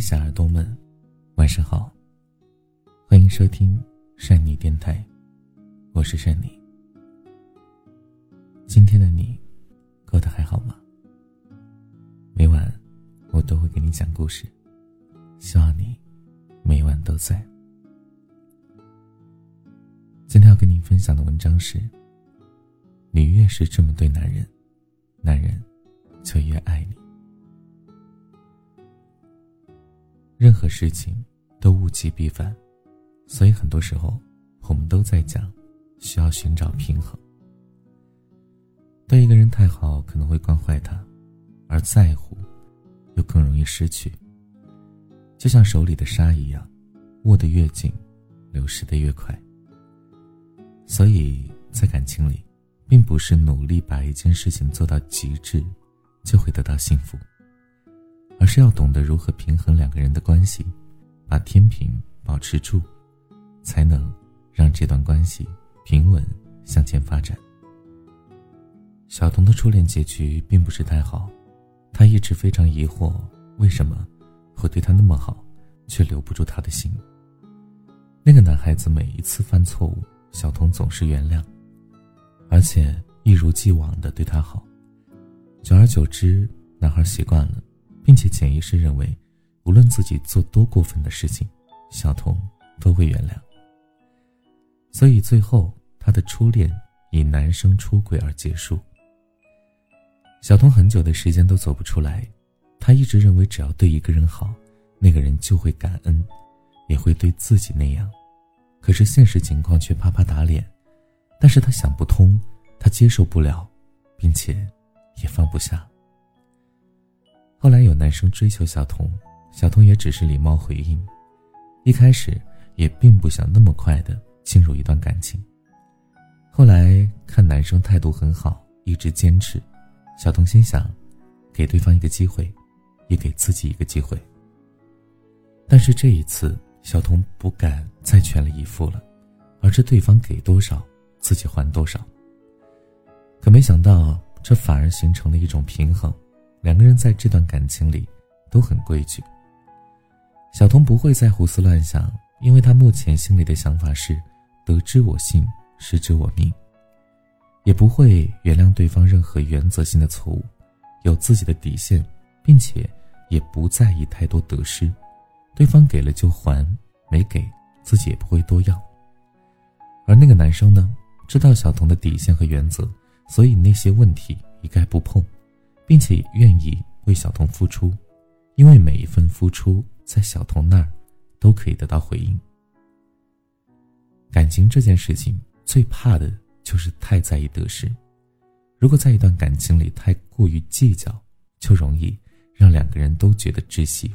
小耳朵们，晚上好，欢迎收听善妮电台，我是善妮。今天的你过得还好吗？每晚我都会给你讲故事，希望你每晚都在。今天要跟你分享的文章是：你越是这么对男人，男人就越爱你。任何事情都物极必反，所以很多时候我们都在讲，需要寻找平衡。对一个人太好可能会惯坏他，而在乎又更容易失去。就像手里的沙一样，握得越紧，流失的越快。所以在感情里，并不是努力把一件事情做到极致，就会得到幸福。而是要懂得如何平衡两个人的关系，把天平保持住，才能让这段关系平稳向前发展。小童的初恋结局并不是太好，他一直非常疑惑，为什么会对他那么好，却留不住他的心。那个男孩子每一次犯错误，小童总是原谅，而且一如既往的对他好。久而久之，男孩习惯了。并且潜意识认为，无论自己做多过分的事情，小童都会原谅。所以最后，他的初恋以男生出轨而结束。小童很久的时间都走不出来，他一直认为只要对一个人好，那个人就会感恩，也会对自己那样。可是现实情况却啪啪打脸，但是他想不通，他接受不了，并且也放不下。后来有男生追求小童，小童也只是礼貌回应，一开始也并不想那么快的进入一段感情。后来看男生态度很好，一直坚持，小童心想，给对方一个机会，也给自己一个机会。但是这一次，小童不敢再全力以赴了，而是对方给多少，自己还多少。可没想到，这反而形成了一种平衡。两个人在这段感情里都很规矩。小童不会再胡思乱想，因为他目前心里的想法是“得之我幸，失之我命”，也不会原谅对方任何原则性的错误，有自己的底线，并且也不在意太多得失。对方给了就还，没给自己也不会多要。而那个男生呢，知道小童的底线和原则，所以那些问题一概不碰。并且愿意为小童付出，因为每一份付出在小童那儿都可以得到回应。感情这件事情最怕的就是太在意得失，如果在一段感情里太过于计较，就容易让两个人都觉得窒息。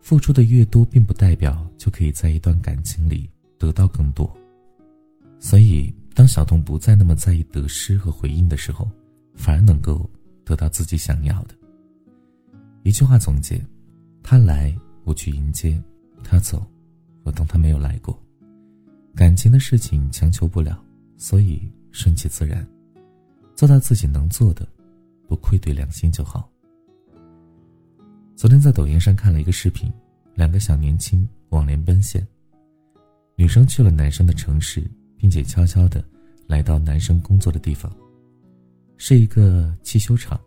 付出的越多，并不代表就可以在一段感情里得到更多。所以，当小童不再那么在意得失和回应的时候，反而能够。得到自己想要的。一句话总结：他来，我去迎接；他走，我当他没有来过。感情的事情强求不了，所以顺其自然，做到自己能做的，不愧对良心就好。昨天在抖音上看了一个视频，两个小年轻网恋奔现，女生去了男生的城市，并且悄悄的来到男生工作的地方。是一个汽修厂，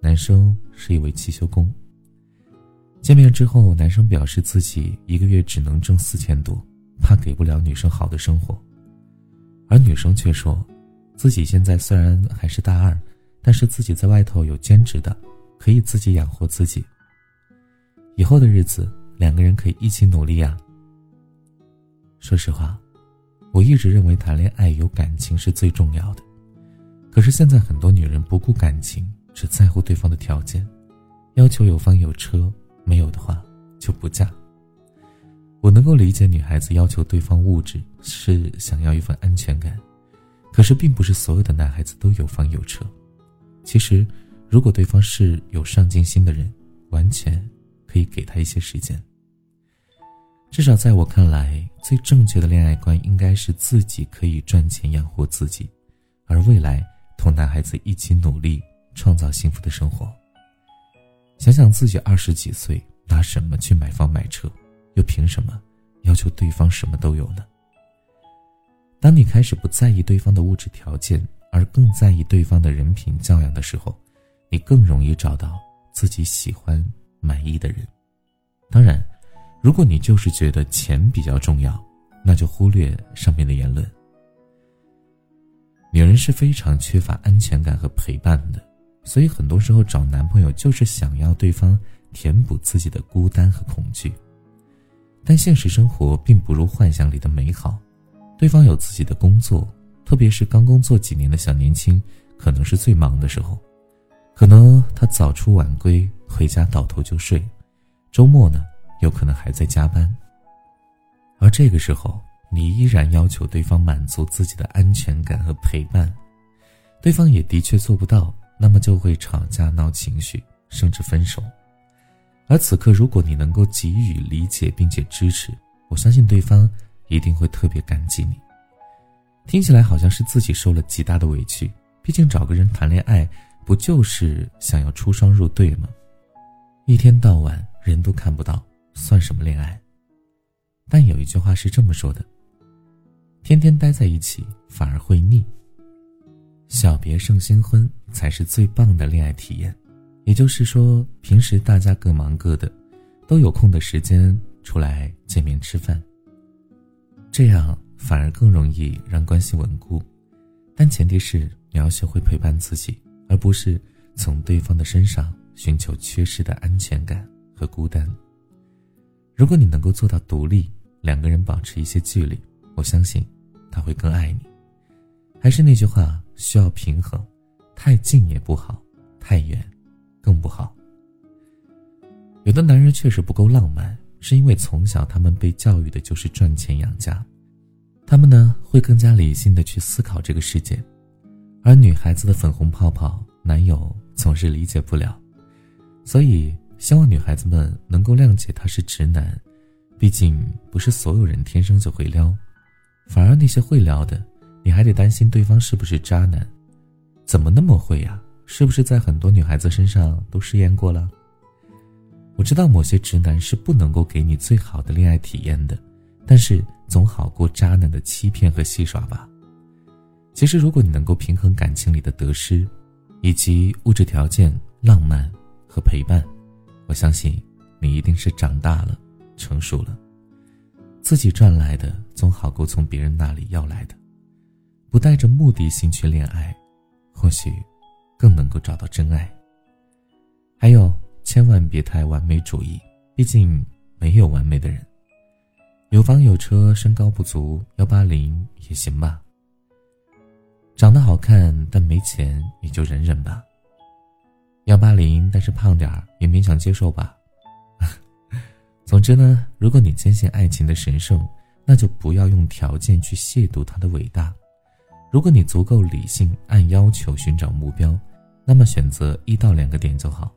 男生是一位汽修工。见面之后，男生表示自己一个月只能挣四千多，怕给不了女生好的生活，而女生却说，自己现在虽然还是大二，但是自己在外头有兼职的，可以自己养活自己。以后的日子，两个人可以一起努力啊。说实话，我一直认为谈恋爱有感情是最重要的。可是现在很多女人不顾感情，只在乎对方的条件，要求有房有车，没有的话就不嫁。我能够理解女孩子要求对方物质是想要一份安全感，可是并不是所有的男孩子都有房有车。其实，如果对方是有上进心的人，完全可以给他一些时间。至少在我看来，最正确的恋爱观应该是自己可以赚钱养活自己，而未来。同男孩子一起努力，创造幸福的生活。想想自己二十几岁拿什么去买房买车？又凭什么要求对方什么都有呢？当你开始不在意对方的物质条件，而更在意对方的人品教养的时候，你更容易找到自己喜欢、满意的人。当然，如果你就是觉得钱比较重要，那就忽略上面的言论。女人是非常缺乏安全感和陪伴的，所以很多时候找男朋友就是想要对方填补自己的孤单和恐惧。但现实生活并不如幻想里的美好，对方有自己的工作，特别是刚工作几年的小年轻，可能是最忙的时候，可能他早出晚归，回家倒头就睡，周末呢，有可能还在加班。而这个时候。你依然要求对方满足自己的安全感和陪伴，对方也的确做不到，那么就会吵架闹情绪，甚至分手。而此刻，如果你能够给予理解并且支持，我相信对方一定会特别感激你。听起来好像是自己受了极大的委屈，毕竟找个人谈恋爱，不就是想要出双入对吗？一天到晚人都看不到，算什么恋爱？但有一句话是这么说的。天天待在一起反而会腻。小别胜新婚才是最棒的恋爱体验，也就是说，平时大家各忙各的，都有空的时间出来见面吃饭。这样反而更容易让关系稳固，但前提是你要学会陪伴自己，而不是从对方的身上寻求缺失的安全感和孤单。如果你能够做到独立，两个人保持一些距离。我相信，他会更爱你。还是那句话，需要平衡，太近也不好，太远，更不好。有的男人确实不够浪漫，是因为从小他们被教育的就是赚钱养家，他们呢会更加理性的去思考这个世界，而女孩子的粉红泡泡，男友总是理解不了，所以希望女孩子们能够谅解他是直男，毕竟不是所有人天生就会撩。反而那些会聊的，你还得担心对方是不是渣男？怎么那么会呀？是不是在很多女孩子身上都试验过了？我知道某些直男是不能够给你最好的恋爱体验的，但是总好过渣男的欺骗和戏耍吧。其实，如果你能够平衡感情里的得失，以及物质条件、浪漫和陪伴，我相信你一定是长大了，成熟了。自己赚来的总好过从别人那里要来的，不带着目的性去恋爱，或许更能够找到真爱。还有，千万别太完美主义，毕竟没有完美的人。有房有车，身高不足幺八零也行吧。长得好看但没钱你就忍忍吧。幺八零但是胖点儿也勉强接受吧。总之呢，如果你坚信爱情的神圣，那就不要用条件去亵渎它的伟大。如果你足够理性，按要求寻找目标，那么选择一到两个点就好，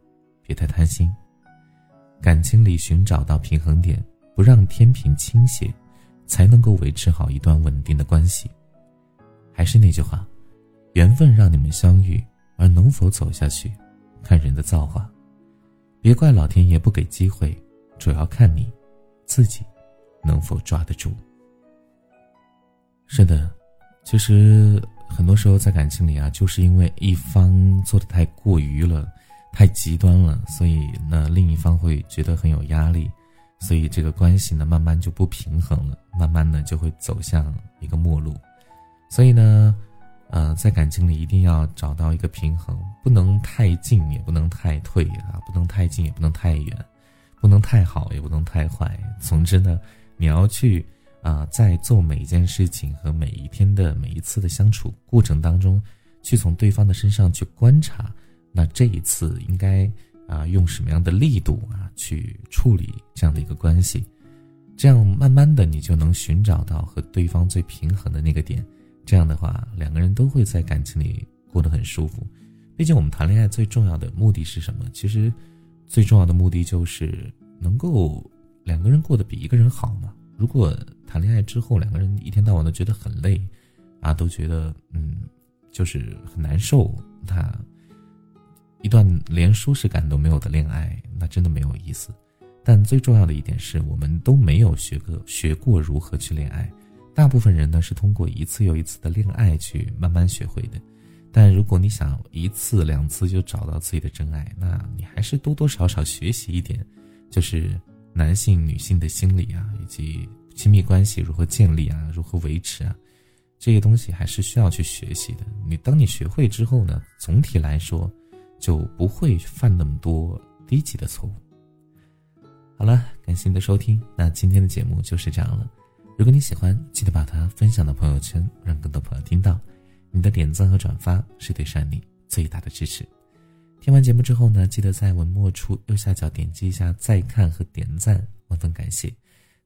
别太贪心。感情里寻找到平衡点，不让天平倾斜，才能够维持好一段稳定的关系。还是那句话，缘分让你们相遇，而能否走下去，看人的造化。别怪老天爷不给机会。主要看你自己能否抓得住。是的，其实很多时候在感情里啊，就是因为一方做的太过于了，太极端了，所以呢，另一方会觉得很有压力，所以这个关系呢，慢慢就不平衡了，慢慢的就会走向一个末路。所以呢，呃，在感情里一定要找到一个平衡，不能太近，也不能太退啊，不能太近，也不能太远。不能太好，也不能太坏。总之呢，你要去啊，在做每一件事情和每一天的每一次的相处过程当中，去从对方的身上去观察，那这一次应该啊用什么样的力度啊去处理这样的一个关系，这样慢慢的你就能寻找到和对方最平衡的那个点。这样的话，两个人都会在感情里过得很舒服。毕竟我们谈恋爱最重要的目的是什么？其实。最重要的目的就是能够两个人过得比一个人好嘛。如果谈恋爱之后两个人一天到晚都觉得很累，啊，都觉得嗯，就是很难受，那一段连舒适感都没有的恋爱，那真的没有意思。但最重要的一点是我们都没有学过学过如何去恋爱。大部分人呢是通过一次又一次的恋爱去慢慢学会的。但如果你想一次两次就找到自己的真爱，那你还是多多少少学习一点，就是男性、女性的心理啊，以及亲密关系如何建立啊，如何维持啊，这些东西还是需要去学习的。你当你学会之后呢，总体来说就不会犯那么多低级的错误。好了，感谢你的收听，那今天的节目就是这样了。如果你喜欢，记得把它分享到朋友圈，让更多朋友听到。你的点赞和转发是对山里最大的支持。听完节目之后呢，记得在文末处右下角点击一下再看和点赞，万分感谢。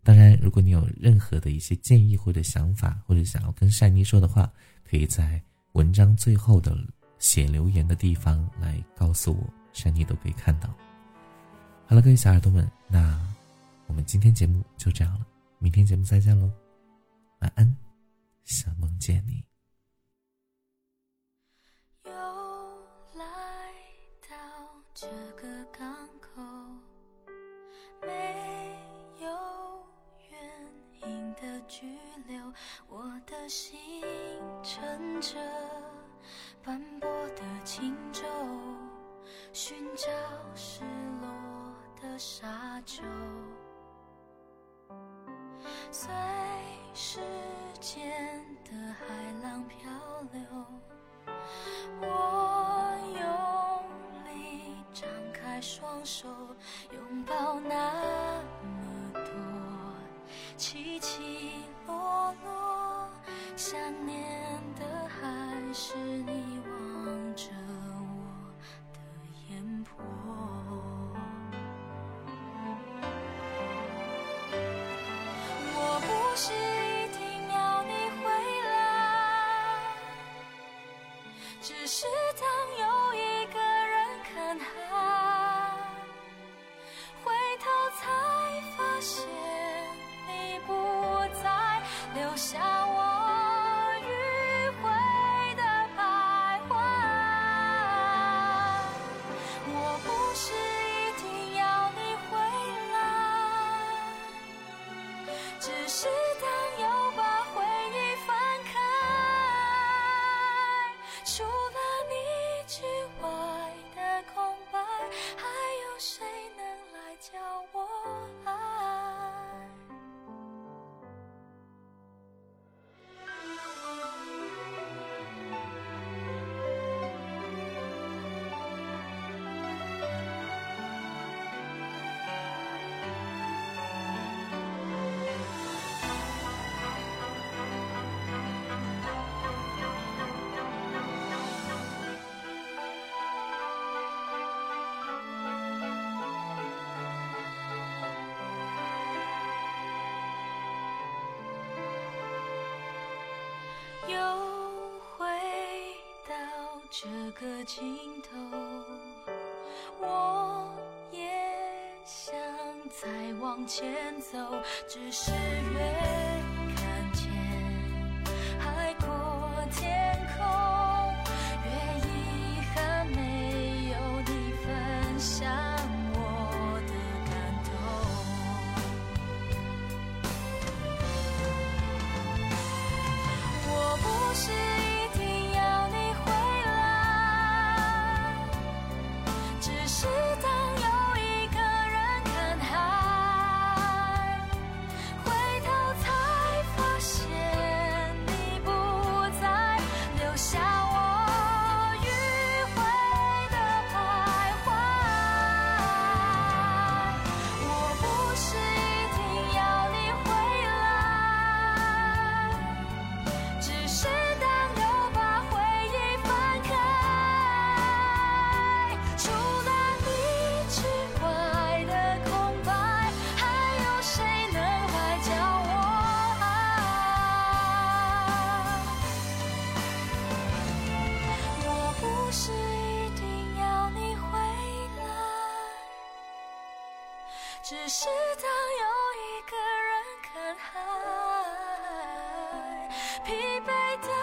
当然，如果你有任何的一些建议或者想法，或者想要跟善妮说的话，可以在文章最后的写留言的地方来告诉我，善妮都可以看到。好了，各位小耳朵们，那我们今天节目就这样了，明天节目再见喽，晚安，小梦见你。这个港口没有原因的拘留，我的心乘着斑驳的轻舟，寻找失落的沙洲，随时间的海浪漂流。我。双手拥抱那么多奇迹又回到这个尽头，我也想再往前走，只是越疲惫的